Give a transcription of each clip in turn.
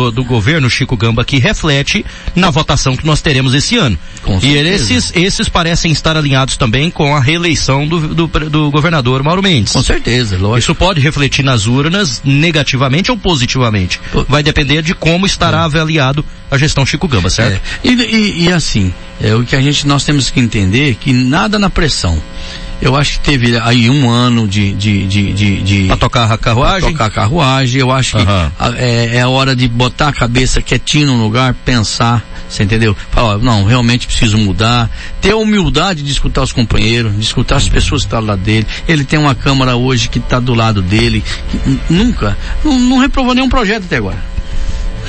do, do, governo Chico Gamba que reflete na votação que nós teremos esse ano. Com e esses, esses parecem estar alinhados também com a reeleição do, do, do, governador Mauro Mendes. Com certeza, lógico. Isso pode refletir nas urnas negativamente ou positivamente. Vai depender de como estará é. avaliado a gestão Chico Gamba, certo? É. E, e, e assim, é o que a gente nós temos que entender que nada na pressão. Eu acho que teve aí um ano de. de, de, de, de pra tocar a carruagem? Tocar a carruagem. Eu acho que uhum. é, é a hora de botar a cabeça quietinho no lugar, pensar, você entendeu? Falar, não, realmente preciso mudar. Ter a humildade de escutar os companheiros, de escutar as pessoas que estão lá dele. Ele tem uma câmara hoje que está do lado dele. nunca, não, não reprovou nenhum projeto até agora.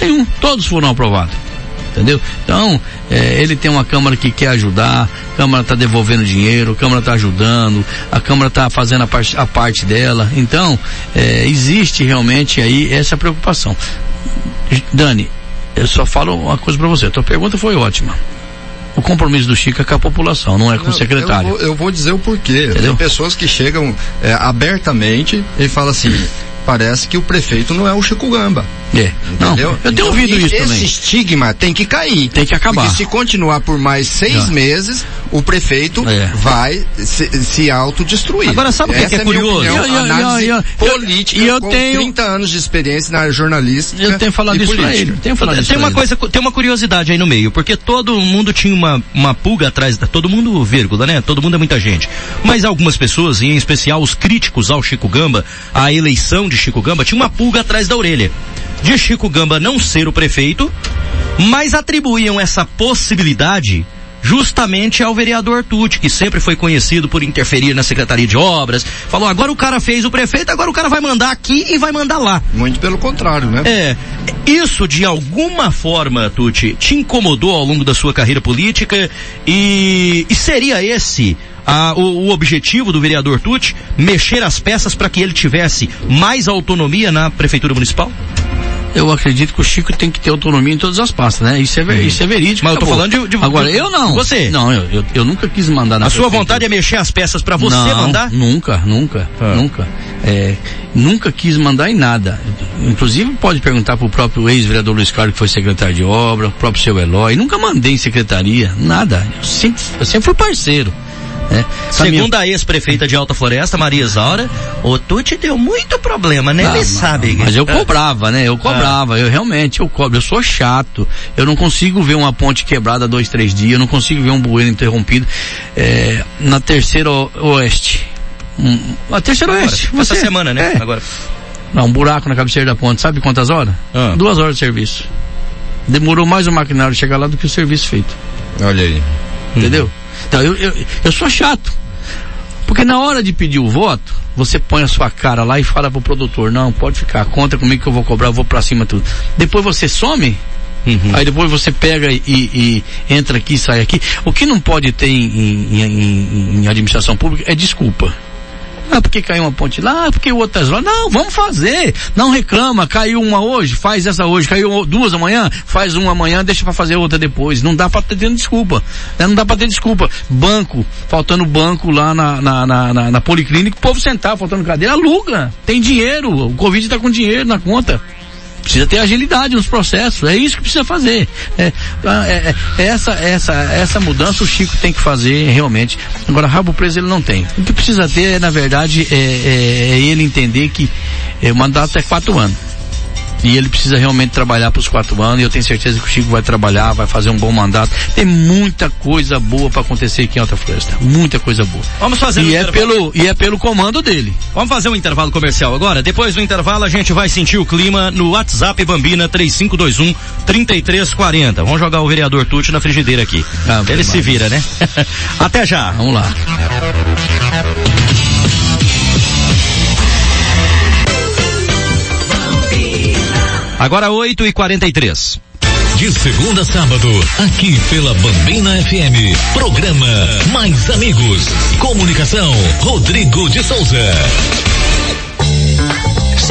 Nenhum. Todos foram aprovados entendeu? Então, é, ele tem uma Câmara que quer ajudar, a Câmara está devolvendo dinheiro, a Câmara está ajudando, a Câmara está fazendo a parte, a parte dela. Então, é, existe realmente aí essa preocupação. Dani, eu só falo uma coisa para você, a tua pergunta foi ótima. O compromisso do Chico é com a população, não é com não, o secretário. Eu vou, eu vou, dizer o porquê. Entendeu? Tem pessoas que chegam é, abertamente e falam assim, parece que o prefeito não é o Chico Gamba. É. Não, eu tenho então, ouvido isso esse também. Esse estigma tem que cair. Tem que acabar. Porque se continuar por mais seis é. meses, o prefeito é. vai se, se autodestruir. Agora sabe o que, que, é, é curioso? Opinião, eu, análise eu, eu, política eu com tenho 30 anos de experiência na jornalística. Eu tenho falado isso pra ele. Tenho falado tem uma coisa, tem uma curiosidade aí no meio, porque todo mundo tinha uma, uma pulga atrás, todo mundo vírgula, né? Todo mundo é muita gente. Mas algumas pessoas, e em especial os críticos ao Chico Gamba, à eleição de Chico Gamba, tinha uma pulga atrás da orelha de Chico Gamba não ser o prefeito, mas atribuíam essa possibilidade justamente ao vereador Tucci, que sempre foi conhecido por interferir na Secretaria de Obras. Falou, agora o cara fez o prefeito, agora o cara vai mandar aqui e vai mandar lá. Muito pelo contrário, né? É. Isso de alguma forma, Tucci, te incomodou ao longo da sua carreira política e, e seria esse o, o, objetivo do vereador Tucci mexer as peças para que ele tivesse mais autonomia na prefeitura municipal? Eu acredito que o Chico tem que ter autonomia em todas as pastas, né? Isso é, ver, isso é verídico. Mas eu tô falando de, de Agora, eu não. Você? Não, eu, eu, eu nunca quis mandar na A sua vontade é mexer as peças para você não, mandar? Nunca, nunca, ah. nunca. É, nunca quis mandar em nada. Inclusive, pode perguntar pro próprio ex-vereador Luiz Carlos, que foi secretário de obra, o próprio seu Eloy. Nunca mandei em secretaria, nada. Eu sempre, eu sempre fui parceiro. Né? Segundo a ex-prefeita de Alta Floresta, Maria Isaura, o Tuti deu muito problema, né? Ah, Ele sabe. Mas eu cobrava, né? Eu cobrava, ah. eu realmente, eu cobro, eu sou chato. Eu não consigo ver uma ponte quebrada dois, três dias, eu não consigo ver um bueiro interrompido. É, na terceira oeste. Um, a terceira Agora, oeste. Você, essa semana, né? É. Agora. Não, um buraco na cabeceira da ponte, sabe quantas horas? Ah. Duas horas de serviço. Demorou mais o maquinário chegar lá do que o serviço feito. Olha aí. Entendeu? Hum. Então, eu, eu, eu sou chato. Porque na hora de pedir o voto, você põe a sua cara lá e fala pro produtor, não, pode ficar, conta comigo que eu vou cobrar, eu vou pra cima tudo. Depois você some, Uhum. Aí depois você pega e, e, entra aqui, sai aqui. O que não pode ter em, em, em, em administração pública é desculpa. Ah, porque caiu uma ponte lá, porque outras lá. Não, vamos fazer. Não reclama, caiu uma hoje, faz essa hoje, caiu duas amanhã, faz uma amanhã, deixa para fazer outra depois. Não dá para ter desculpa. Né? Não dá para ter desculpa. Banco, faltando banco lá na, na, na, na, na policlínica, o povo sentar, faltando cadeira, aluga. Tem dinheiro, o Covid tá com dinheiro na conta. Precisa ter agilidade nos processos, é isso que precisa fazer. É, é, é, essa, essa, essa mudança o Chico tem que fazer realmente. Agora, rabo preso ele não tem. O que precisa ter, na verdade, é, é, é ele entender que é, o mandato é quatro anos. E ele precisa realmente trabalhar para os quatro anos. E eu tenho certeza que o Chico vai trabalhar, vai fazer um bom mandato. Tem muita coisa boa para acontecer aqui em Alta Floresta. Muita coisa boa. Vamos fazer e um é pelo E é pelo comando dele. Vamos fazer um intervalo comercial agora. Depois do intervalo a gente vai sentir o clima no WhatsApp Bambina 3521 3340. Vamos jogar o vereador Tucci na frigideira aqui. Ah, ele se vira, né? Até já. Vamos lá. Agora 8 e 43 De segunda a sábado, aqui pela Bambina FM. Programa Mais Amigos. Comunicação, Rodrigo de Souza.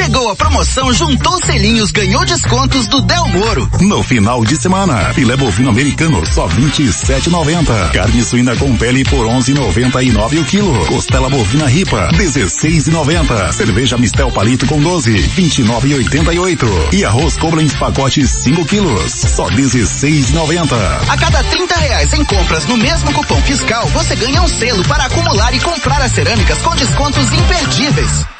Chegou a promoção Juntou Selinhos, ganhou descontos do Del Moro. No final de semana, filé bovino americano só 27,90. Carne suína com pele por 11,99 o quilo. Costela bovina ripa 16,90. Cerveja Mistel Palito com 12, 29,88. E arroz Koblenz pacote 5 quilos, só 16,90. A cada 30 reais em compras no mesmo cupom fiscal, você ganha um selo para acumular e comprar as cerâmicas com descontos imperdíveis.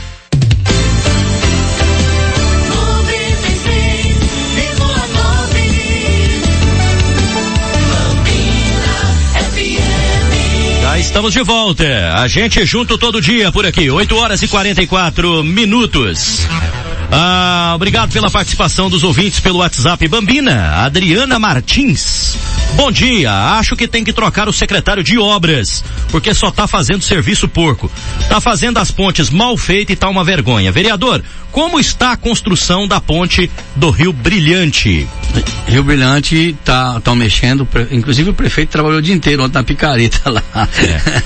Estamos de volta. A gente junto todo dia por aqui, 8 horas e 44 minutos. Ah, obrigado pela participação dos ouvintes pelo WhatsApp. Bambina, Adriana Martins. Bom dia, acho que tem que trocar o secretário de obras, porque só tá fazendo serviço porco. Tá fazendo as pontes mal feitas e tá uma vergonha. Vereador, como está a construção da ponte do Rio Brilhante? Rio Brilhante tá, tá mexendo, inclusive o prefeito trabalhou o dia inteiro ontem na picareta lá.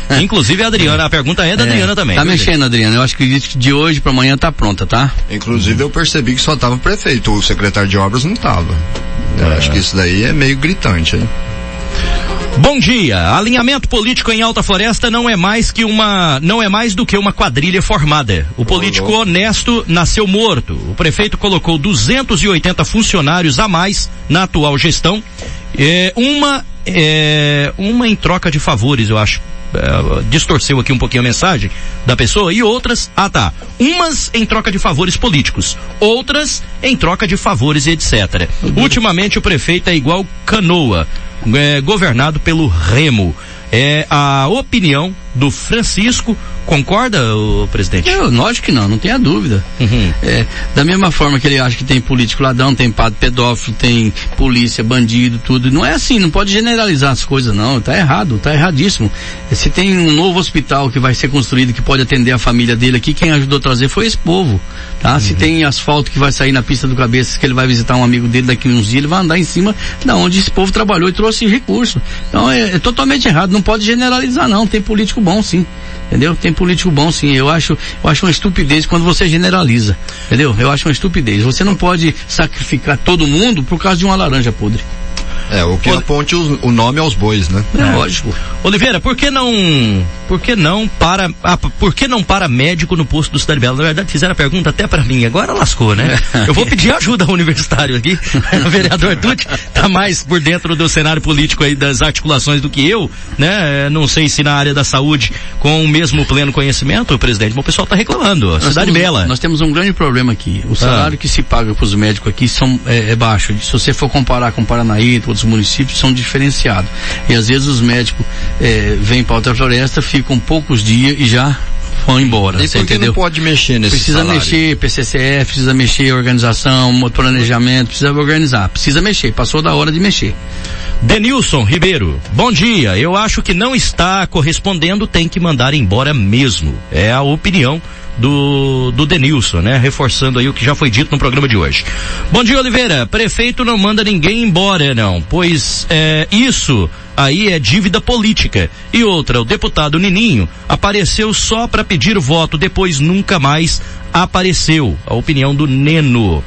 É. Inclusive a Adriana, a pergunta é da é, Adriana também. Tá mexendo, Adriana, eu acho que de hoje para amanhã tá pronta, tá? Inclusive eu percebi que só tava o prefeito, o secretário de obras não tava. Eu é. acho que isso daí é meio gritante, hein? Bom dia. Alinhamento político em Alta Floresta não é mais que uma, não é mais do que uma quadrilha formada. O político honesto nasceu morto. O prefeito colocou 280 funcionários a mais na atual gestão. É, uma, é, uma em troca de favores, eu acho. É, distorceu aqui um pouquinho a mensagem da pessoa e outras, ah tá, umas em troca de favores políticos, outras em troca de favores etc. Ultimamente o prefeito é igual canoa, é, governado pelo Remo. É a opinião do Francisco. Concorda, o presidente? Eu, lógico que não, não tenha dúvida. Uhum. É, da mesma forma que ele acha que tem político ladrão, tem padre pedófilo, tem polícia, bandido, tudo. Não é assim, não pode generalizar as coisas, não. Tá errado, tá erradíssimo. Se tem um novo hospital que vai ser construído, que pode atender a família dele aqui, quem ajudou a trazer foi esse povo. Tá? Uhum. Se tem asfalto que vai sair na pista do cabeça, que ele vai visitar um amigo dele daqui uns dias, ele vai andar em cima da onde esse povo trabalhou e trouxe recurso. Então é, é totalmente errado, não pode generalizar, não. Tem político bom, sim. Entendeu? Tem político bom sim. Eu acho, eu acho uma estupidez quando você generaliza. Entendeu? Eu acho uma estupidez. Você não pode sacrificar todo mundo por causa de uma laranja podre. É, o que aponte o, o, nome aos bois, né? É, é, lógico. Oliveira, por que não, por que não para, ah, por que não para médico no posto do Cidade Bela? Na verdade, fizeram a pergunta até para mim, agora lascou, né? Eu vou pedir ajuda ao universitário aqui. o vereador Tucci tá mais por dentro do cenário político aí das articulações do que eu, né? Não sei se na área da saúde com o mesmo pleno conhecimento, presidente, mas o pessoal tá reclamando. Nós Cidade temos, Bela. Nós temos um grande problema aqui. O salário ah. que se paga para os médicos aqui são, é, é baixo. Se você for comparar com Paranaí, outros municípios são diferenciados. E às vezes os médicos é, vêm para outra floresta, ficam poucos dias e já vão embora. E você entendeu? não pode mexer nesse Precisa salário? mexer PCCF, precisa mexer organização, planejamento, precisa organizar. Precisa mexer. Passou da hora de mexer. Denilson Ribeiro, bom dia. Eu acho que não está correspondendo, tem que mandar embora mesmo. É a opinião do, do Denilson, né? Reforçando aí o que já foi dito no programa de hoje. Bom dia, Oliveira. Prefeito não manda ninguém embora, não, pois é, isso aí é dívida política. E outra, o deputado Nininho apareceu só para pedir voto, depois nunca mais apareceu. A opinião do Neno.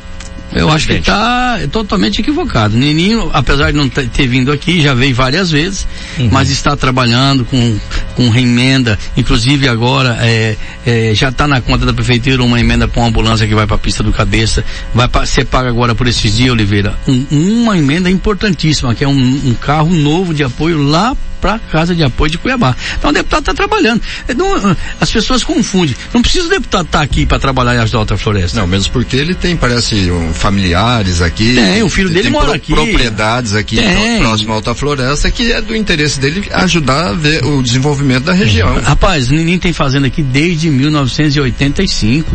Eu acho que está totalmente equivocado. Nininho, apesar de não ter vindo aqui, já veio várias vezes, uhum. mas está trabalhando com, com emenda. Inclusive agora é, é, já está na conta da prefeitura uma emenda para uma ambulância que vai para a pista do cabeça. Vai ser paga agora por esses dias, Oliveira. Um, uma emenda importantíssima, que é um, um carro novo de apoio lá para Casa de Apoio de Cuiabá. Então o deputado está trabalhando. Não, as pessoas confundem. Não precisa o deputado estar tá aqui para trabalhar em Alta Floresta. Não, mesmo porque ele tem, parece, um, familiares aqui. Tem, o filho dele mora pro, aqui. Propriedades aqui tem. próximo à Alta Floresta que é do interesse dele ajudar a ver o desenvolvimento da região. Rapaz, o Nininho tem fazenda aqui desde 1985.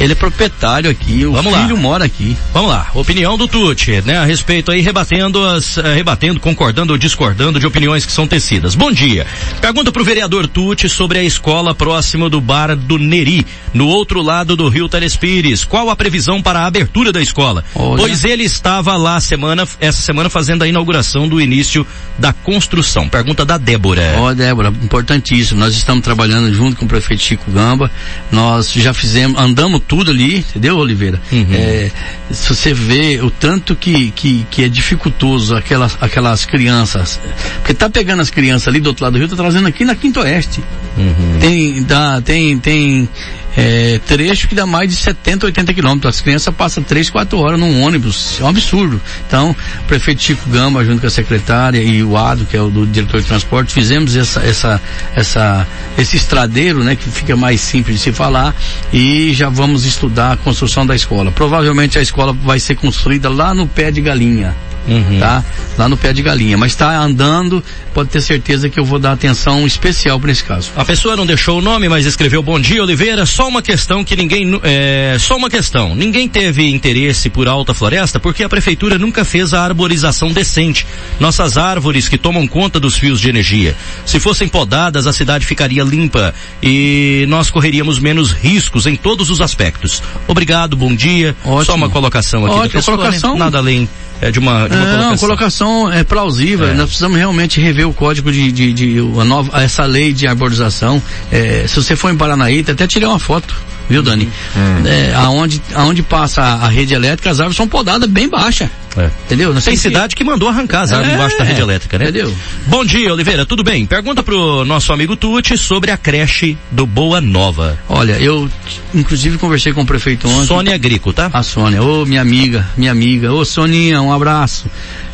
Ele é proprietário aqui, o Vamos filho lá. mora aqui. Vamos lá, opinião do Tuti, né, a respeito aí, rebatendo as, uh, rebatendo, concordando ou discordando de opiniões que são tecidas. Bom dia. Pergunta pro vereador Tuti sobre a escola próxima do bar do Neri, no outro lado do Rio Telespires. Qual a previsão para a abertura da escola? Olha. Pois ele estava lá semana, essa semana fazendo a inauguração do início da construção. Pergunta da Débora. Ó, oh, Débora, importantíssimo. Nós estamos trabalhando junto com o prefeito Chico Gamba. Nós já fizemos, andamos tudo ali, entendeu, Oliveira? Uhum. É, se você vê o tanto que, que, que é dificultoso aquelas, aquelas crianças, porque tá pegando as crianças ali do outro lado do rio, tá trazendo aqui na Quinto Oeste. Uhum. Tem, dá, tem, tem é, trecho que dá mais de 70, 80 quilômetros. As crianças passam 3, 4 horas num ônibus. É um absurdo. Então, o prefeito Chico Gama, junto com a secretária e o Ado, que é o do diretor de transporte, fizemos essa, essa, essa, esse estradeiro, né, que fica mais simples de se falar, e já vamos estudar a construção da escola. Provavelmente a escola vai ser construída lá no pé de galinha uhum. tá? Lá no pé de galinha. Mas está andando, pode ter certeza que eu vou dar atenção especial para esse caso. A pessoa não deixou o nome, mas escreveu Bom dia, Oliveira. Só uma questão que ninguém, é, só uma questão. Ninguém teve interesse por alta floresta porque a prefeitura nunca fez a arborização decente. Nossas árvores que tomam conta dos fios de energia. Se fossem podadas, a cidade ficaria limpa e nós correríamos menos riscos em todos os aspectos. Obrigado, bom dia. Ótimo. Só uma colocação aqui Ótimo, da pessoa, né? colocação. Né? nada além é, de uma, de uma é, colocação. Não, colocação é plausível. É. Nós precisamos realmente rever o código de, de, de uma nova, essa lei de arborização. É, se você for em Paranaí, até tirei uma foto viu Dani? Hum. É, aonde, aonde passa a, rede elétrica, as árvores são podadas bem baixa. É. Entendeu? Tem cidade que... que mandou arrancar as árvores é, embaixo da rede elétrica, né? Entendeu? Bom dia, Oliveira, tudo bem? Pergunta pro nosso amigo Tuti sobre a creche do Boa Nova. Olha, eu inclusive conversei com o prefeito ontem. Sônia Grico, tá? A Sônia, ô minha amiga, minha amiga, ô Soninha, um abraço.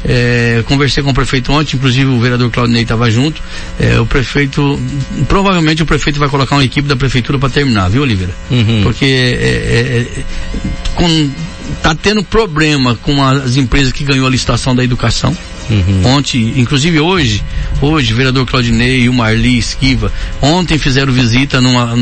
É, conversei com o prefeito ontem, inclusive o vereador Claudinei estava junto. É, o prefeito, provavelmente o prefeito vai colocar uma equipe da prefeitura para terminar, viu, Oliveira? Uhum. Porque é, é, é, com, tá tendo problema com as empresas que ganhou a licitação da educação. Uhum. Ontem, inclusive hoje, hoje, o vereador Claudinei e o Marli Esquiva, ontem fizeram visita numa,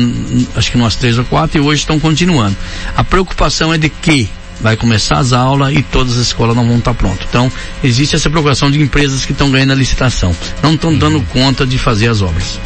acho que umas três ou quatro, e hoje estão continuando. A preocupação é de que vai começar as aulas e todas as escolas não vão estar prontas. Então, existe essa preocupação de empresas que estão ganhando a licitação. Não estão dando conta de fazer as obras.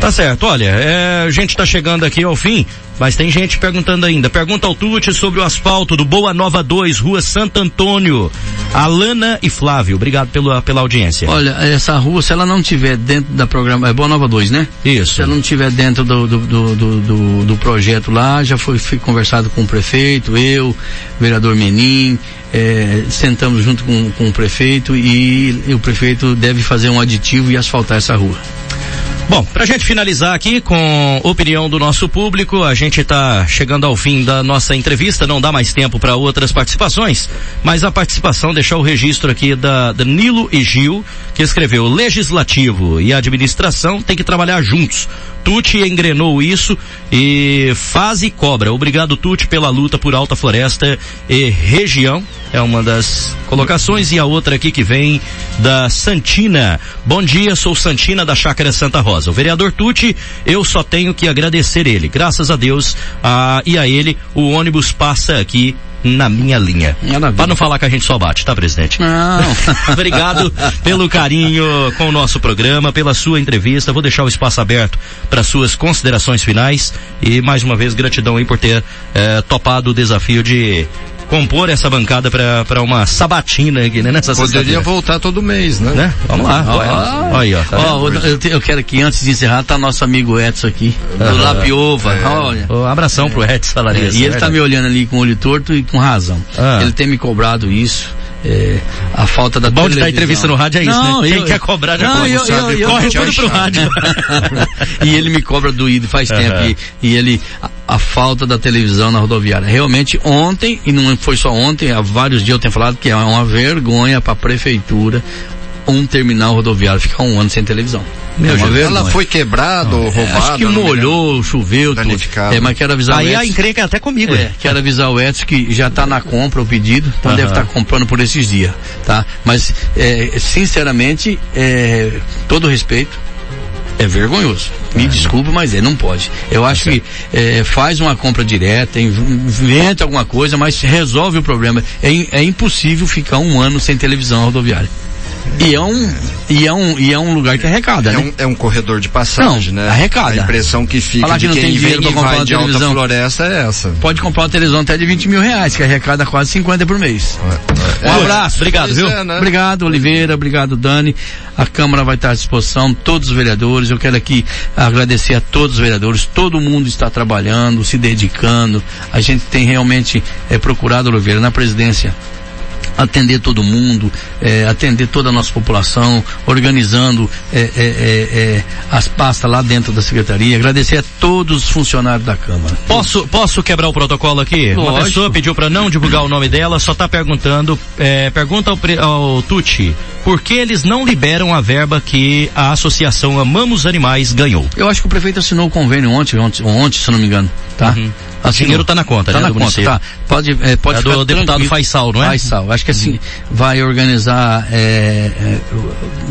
Tá certo, olha, é, a gente está chegando aqui ao fim, mas tem gente perguntando ainda. Pergunta ao Tuti sobre o asfalto do Boa Nova 2, Rua Santo Antônio. Alana e Flávio, obrigado pela, pela audiência. Olha, essa rua, se ela não tiver dentro da programa, é Boa Nova 2, né? Isso. Se ela não tiver dentro do, do, do, do, do projeto lá, já foi, foi conversado com o prefeito, eu, vereador Menin, é, sentamos junto com, com o prefeito e, e o prefeito deve fazer um aditivo e asfaltar essa rua. Bom, para a gente finalizar aqui com opinião do nosso público, a gente está chegando ao fim da nossa entrevista, não dá mais tempo para outras participações, mas a participação deixar o registro aqui da Danilo e Gil, que escreveu legislativo e administração tem que trabalhar juntos. Tuti engrenou isso e faz e cobra. Obrigado Tuti pela luta por alta floresta e região. É uma das colocações e a outra aqui que vem da Santina. Bom dia, sou Santina da Chácara Santa Rosa. O vereador Tuti, eu só tenho que agradecer ele. Graças a Deus a, e a ele, o ônibus passa aqui na minha linha. Para não falar que a gente só bate, tá, presidente? Não. Obrigado pelo carinho com o nosso programa, pela sua entrevista. Vou deixar o espaço aberto para suas considerações finais e mais uma vez gratidão aí por ter eh, topado o desafio de compor essa bancada para uma sabatina aqui, né? Nessa Poderia voltar todo mês, né? né? Vamos lá. Olha, aí, ó. Tá oh, eu, eu, quero que antes de encerrar, tá nosso amigo Edson aqui, do Lapiova. É. Olha. Um abração pro Edson Salarias. É, e ele tá me olhando ali com o olho torto e com razão. Ah. Ele tem me cobrado isso é, a falta da Bom televisão. de dar entrevista no rádio é isso, não, né? Quem quer cobrar já não, eu, eu, eu, corre tudo pro rádio. e ele me cobra doído faz uhum. tempo. E, e ele, a, a, falta da televisão na rodoviária. Realmente ontem, e não foi só ontem, há vários dias eu tenho falado que é uma vergonha para a prefeitura um terminal rodoviário ficar um ano sem televisão. Meu é Deus, ela foi quebrada ou roubada? Acho que molhou, choveu, tudo. É, mas quero avisar Aí o Edson, a encrenca é até comigo. É, quero avisar o Edson que já está na compra o pedido, então deve estar tá comprando por esses dias, tá? Mas, é, sinceramente, é, todo respeito, é vergonhoso. Me é, desculpe, mas é, não pode. Eu acho que é, faz uma compra direta, inventa alguma coisa, mas resolve o problema. É, é impossível ficar um ano sem televisão rodoviária. E é um, e é um, e é um lugar que arrecada, é né? Um, é um corredor de passagem, não, né? Arrecada. A impressão que fica Falar de que não quem tem dinheiro vem pra comprar uma de televisão. alta floresta é essa. Pode comprar uma televisão até de 20 mil reais, que arrecada quase 50 por mês. É, um abraço, obrigado, viu? é, né? Obrigado, Oliveira, obrigado, Dani. A Câmara vai estar à disposição, todos os vereadores. Eu quero aqui agradecer a todos os vereadores. Todo mundo está trabalhando, se dedicando. A gente tem realmente é, procurado, Oliveira, na presidência atender todo mundo, é, atender toda a nossa população, organizando é, é, as pastas lá dentro da secretaria. Agradecer a todos os funcionários da Câmara. Posso, posso quebrar o protocolo aqui? Lógico. Uma pessoa pediu para não divulgar o nome dela, só está perguntando, pergunta ao, ao Tucci, por que eles não liberam a verba que a Associação Amamos Animais ganhou? Eu acho que o prefeito assinou o convênio ontem, ontem, ontem se não me engano, tá? Uhum. O dinheiro está na conta, tá né? na conta, tá. Pode, pode é do deputado Faisal, não é? Faisal. Acho que assim, vai organizar, é, é,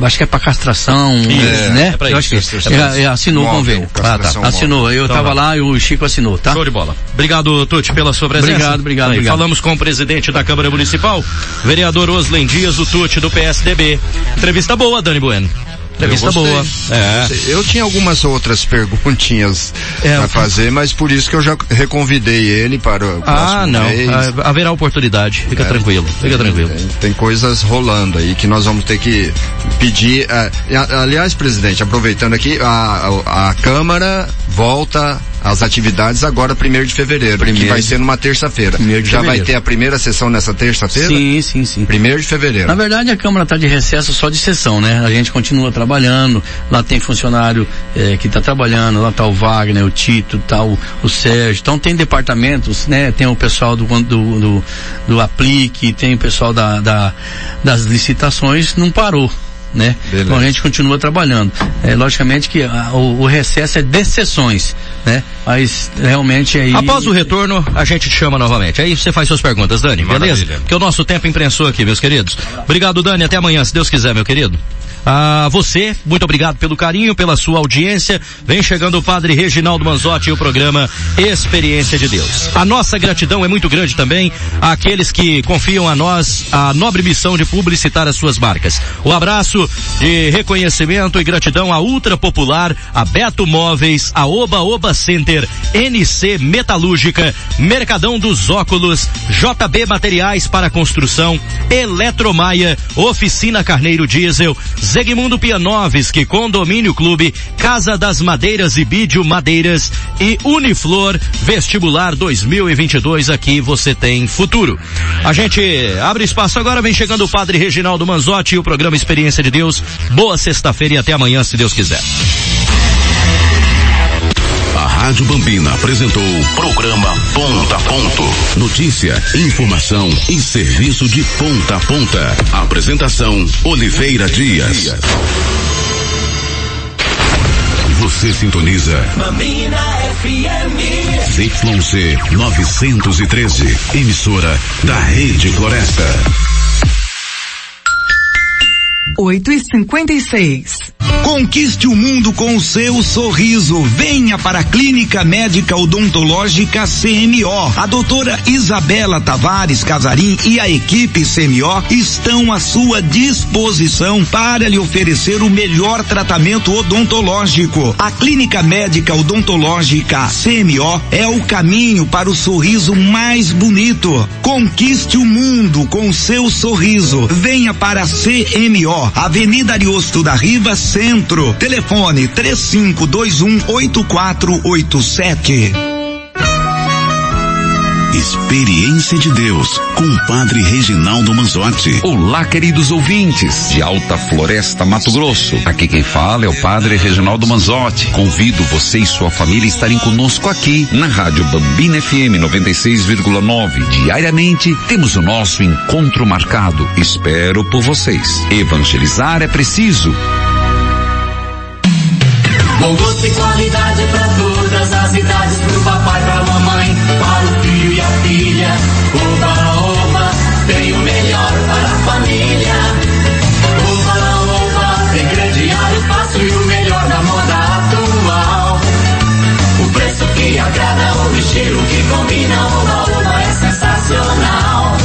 acho que é para castração, isso, né? É pra eu isso, acho que é, é, assinou o convênio. Ah, tá. Assinou. Eu estava então lá e o Chico assinou, tá? Show de bola. Obrigado, Tuti, pela sua presença. Obrigado, obrigado, Aí, obrigado. Falamos com o presidente da Câmara Municipal, vereador Oslen Dias, o Tuti, do PSDB. Entrevista boa, Dani Bueno. Entrevista boa. É. Eu tinha algumas outras perguntinhas é, a fazer, mas por isso que eu já reconvidei ele para o Ah, não. Mês. Haverá oportunidade. Fica é, tranquilo. Fica tranquilo. Tem, coisas rolando aí que nós vamos ter que pedir. Uh, aliás, presidente, aproveitando aqui, a, a, a Câmara volta as atividades agora primeiro de fevereiro, primeiro. que vai ser numa terça-feira. Já vai ter a primeira sessão nessa terça-feira? Sim, sim, sim. Primeiro de fevereiro. Na verdade, a Câmara está de recesso só de sessão, né? A gente continua trabalhando, lá tem funcionário eh, que está trabalhando, lá está o Wagner, o Tito, tá o, o Sérgio, então tem departamentos, né? Tem o pessoal do, do, do, do Aplique, tem o pessoal da, da, das licitações, não parou né? Beleza. Então a gente continua trabalhando. É, logicamente que a, o, o, recesso é de sessões, né? Mas realmente aí... Após o retorno, a gente te chama novamente. Aí você faz suas perguntas, Dani, Maravilha. beleza? Porque o nosso tempo imprensou aqui, meus queridos. Obrigado, Dani. Até amanhã, se Deus quiser, meu querido. A você, muito obrigado pelo carinho, pela sua audiência. Vem chegando o Padre Reginaldo Manzotti e o programa Experiência de Deus. A nossa gratidão é muito grande também àqueles que confiam a nós a nobre missão de publicitar as suas marcas. O abraço de reconhecimento e gratidão à Ultra Popular, a Beto Móveis, a Oba Oba Center, NC Metalúrgica, Mercadão dos Óculos, JB Materiais para Construção, Eletromaia, Oficina Carneiro Diesel, Zegmundo Pianovski, Condomínio Clube, Casa das Madeiras e Bídio Madeiras e Uniflor Vestibular 2022. Aqui você tem futuro. A gente abre espaço agora, vem chegando o Padre Reginaldo Manzotti e o programa Experiência de Deus. Boa sexta-feira e até amanhã, se Deus quiser. Rádio Bambina apresentou programa Ponta a Ponto. Notícia, informação e serviço de ponta a ponta. Apresentação Oliveira Dias. Você sintoniza Bambina FM. ZYC 913, emissora da Rede Floresta. 8 e 56. Conquiste o mundo com o seu sorriso. Venha para a Clínica Médica Odontológica CMO. A doutora Isabela Tavares Casarim e a equipe CMO estão à sua disposição para lhe oferecer o melhor tratamento odontológico. A Clínica Médica Odontológica CMO é o caminho para o sorriso mais bonito. Conquiste o mundo com o seu sorriso. Venha para a CMO, Avenida Ariosto da Riva, Centro. Telefone 3521 8487. Experiência de Deus com o Padre Reginaldo Manzotti. Olá, queridos ouvintes de Alta Floresta, Mato Grosso. Aqui quem fala é o Padre Reginaldo Manzotti. Convido você e sua família a estarem conosco aqui na Rádio Bambina FM 96,9. Diariamente temos o nosso encontro marcado. Espero por vocês. Evangelizar é preciso. Bom gosto e qualidade para todas as idades, pro papai, pra mamãe, para o filho e a filha. Oba, oba, tem o melhor para a família. Oba, oba, tem crediário fácil e o melhor da moda atual. O preço que agrada, o estilo que combina, oba, oba, é sensacional.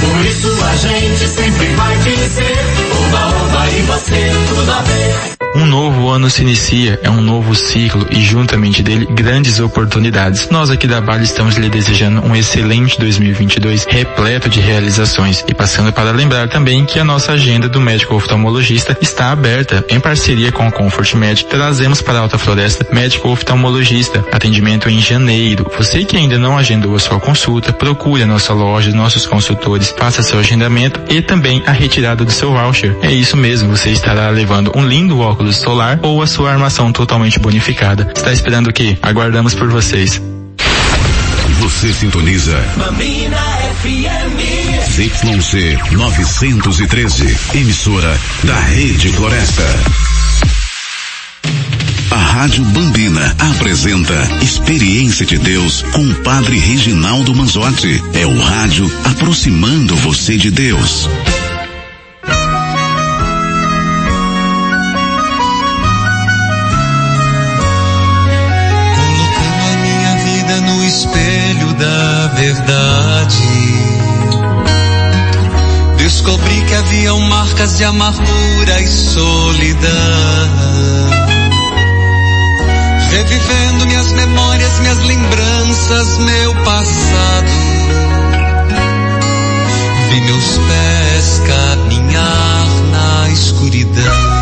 Por isso a gente sempre vai dizer, oba, oba, e você, tudo a ver. Um novo ano se inicia, é um novo ciclo e juntamente dele grandes oportunidades. Nós aqui da Bali estamos lhe desejando um excelente 2022 repleto de realizações e passando para lembrar também que a nossa agenda do médico oftalmologista está aberta em parceria com a Comfort Med. Trazemos para a Alta Floresta médico oftalmologista, atendimento em janeiro. Você que ainda não agendou a sua consulta, procure a nossa loja, nossos consultores, faça seu agendamento e também a retirada do seu voucher. É isso mesmo, você estará levando um lindo óculos solar ou a sua armação totalmente bonificada. Está esperando o quê? Aguardamos por vocês. Você sintoniza Bambina FM. ZYC 913, emissora da Rede Floresta. A Rádio Bambina apresenta Experiência de Deus com o Padre Reginaldo Manzotti. É o rádio aproximando você de Deus. Haviam marcas de amargura e solidão. Revivendo minhas memórias, minhas lembranças, meu passado. Vi meus pés caminhar na escuridão.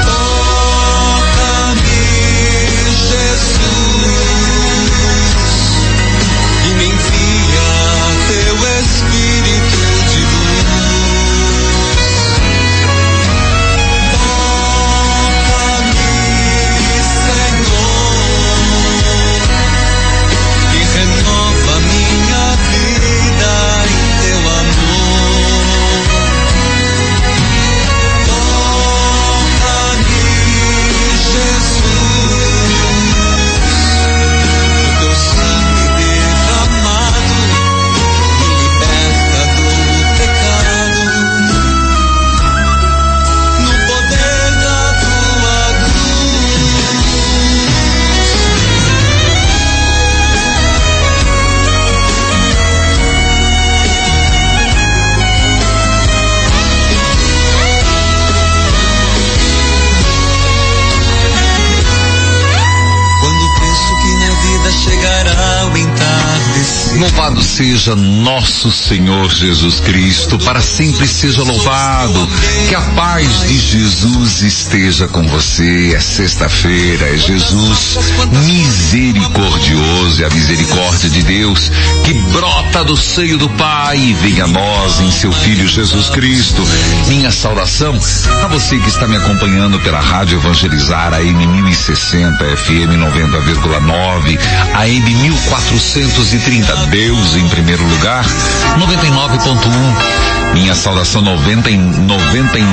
Seja nosso Senhor Jesus Cristo, para sempre seja louvado. Que a paz de Jesus esteja com você. É sexta-feira, é Jesus misericordioso, é a misericórdia de Deus que brota do seio do Pai e vem a nós em seu Filho Jesus Cristo. Minha saudação a você que está me acompanhando pela Rádio Evangelizar, a M1060, FM 90,9, a M1430, Deus em primeiro lugar, 99.1. Minha saudação 90 em 90 em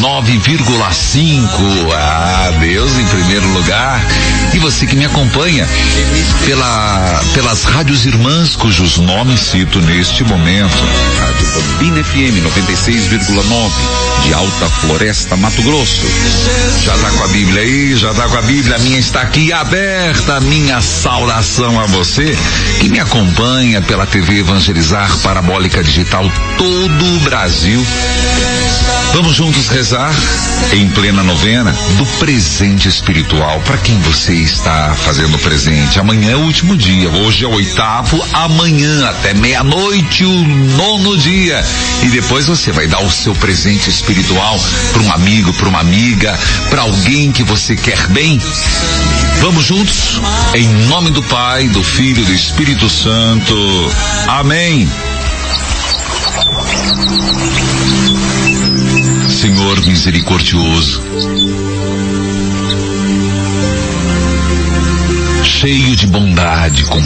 99,5. Ah, Deus em primeiro lugar. E você que me acompanha pela pelas rádios irmãs cujos nomes cito neste momento. Bambina FM 96,9 de Alta Floresta, Mato Grosso. Já tá com a Bíblia aí, já tá com a Bíblia, a minha está aqui aberta. Minha saudação a você que me acompanha pela TV Evangelizar Parabólica Digital todo o Brasil. Vamos juntos rezar em plena novena do presente espiritual. Para quem você está fazendo presente? Amanhã é o último dia, hoje é o oitavo, amanhã até meia-noite, o nono dia. E depois você vai dar o seu presente espiritual para um amigo, para uma amiga, para alguém que você quer bem. Vamos juntos? Em nome do Pai, do Filho e do Espírito Santo. Amém. Senhor misericordioso, cheio de bondade compaixão.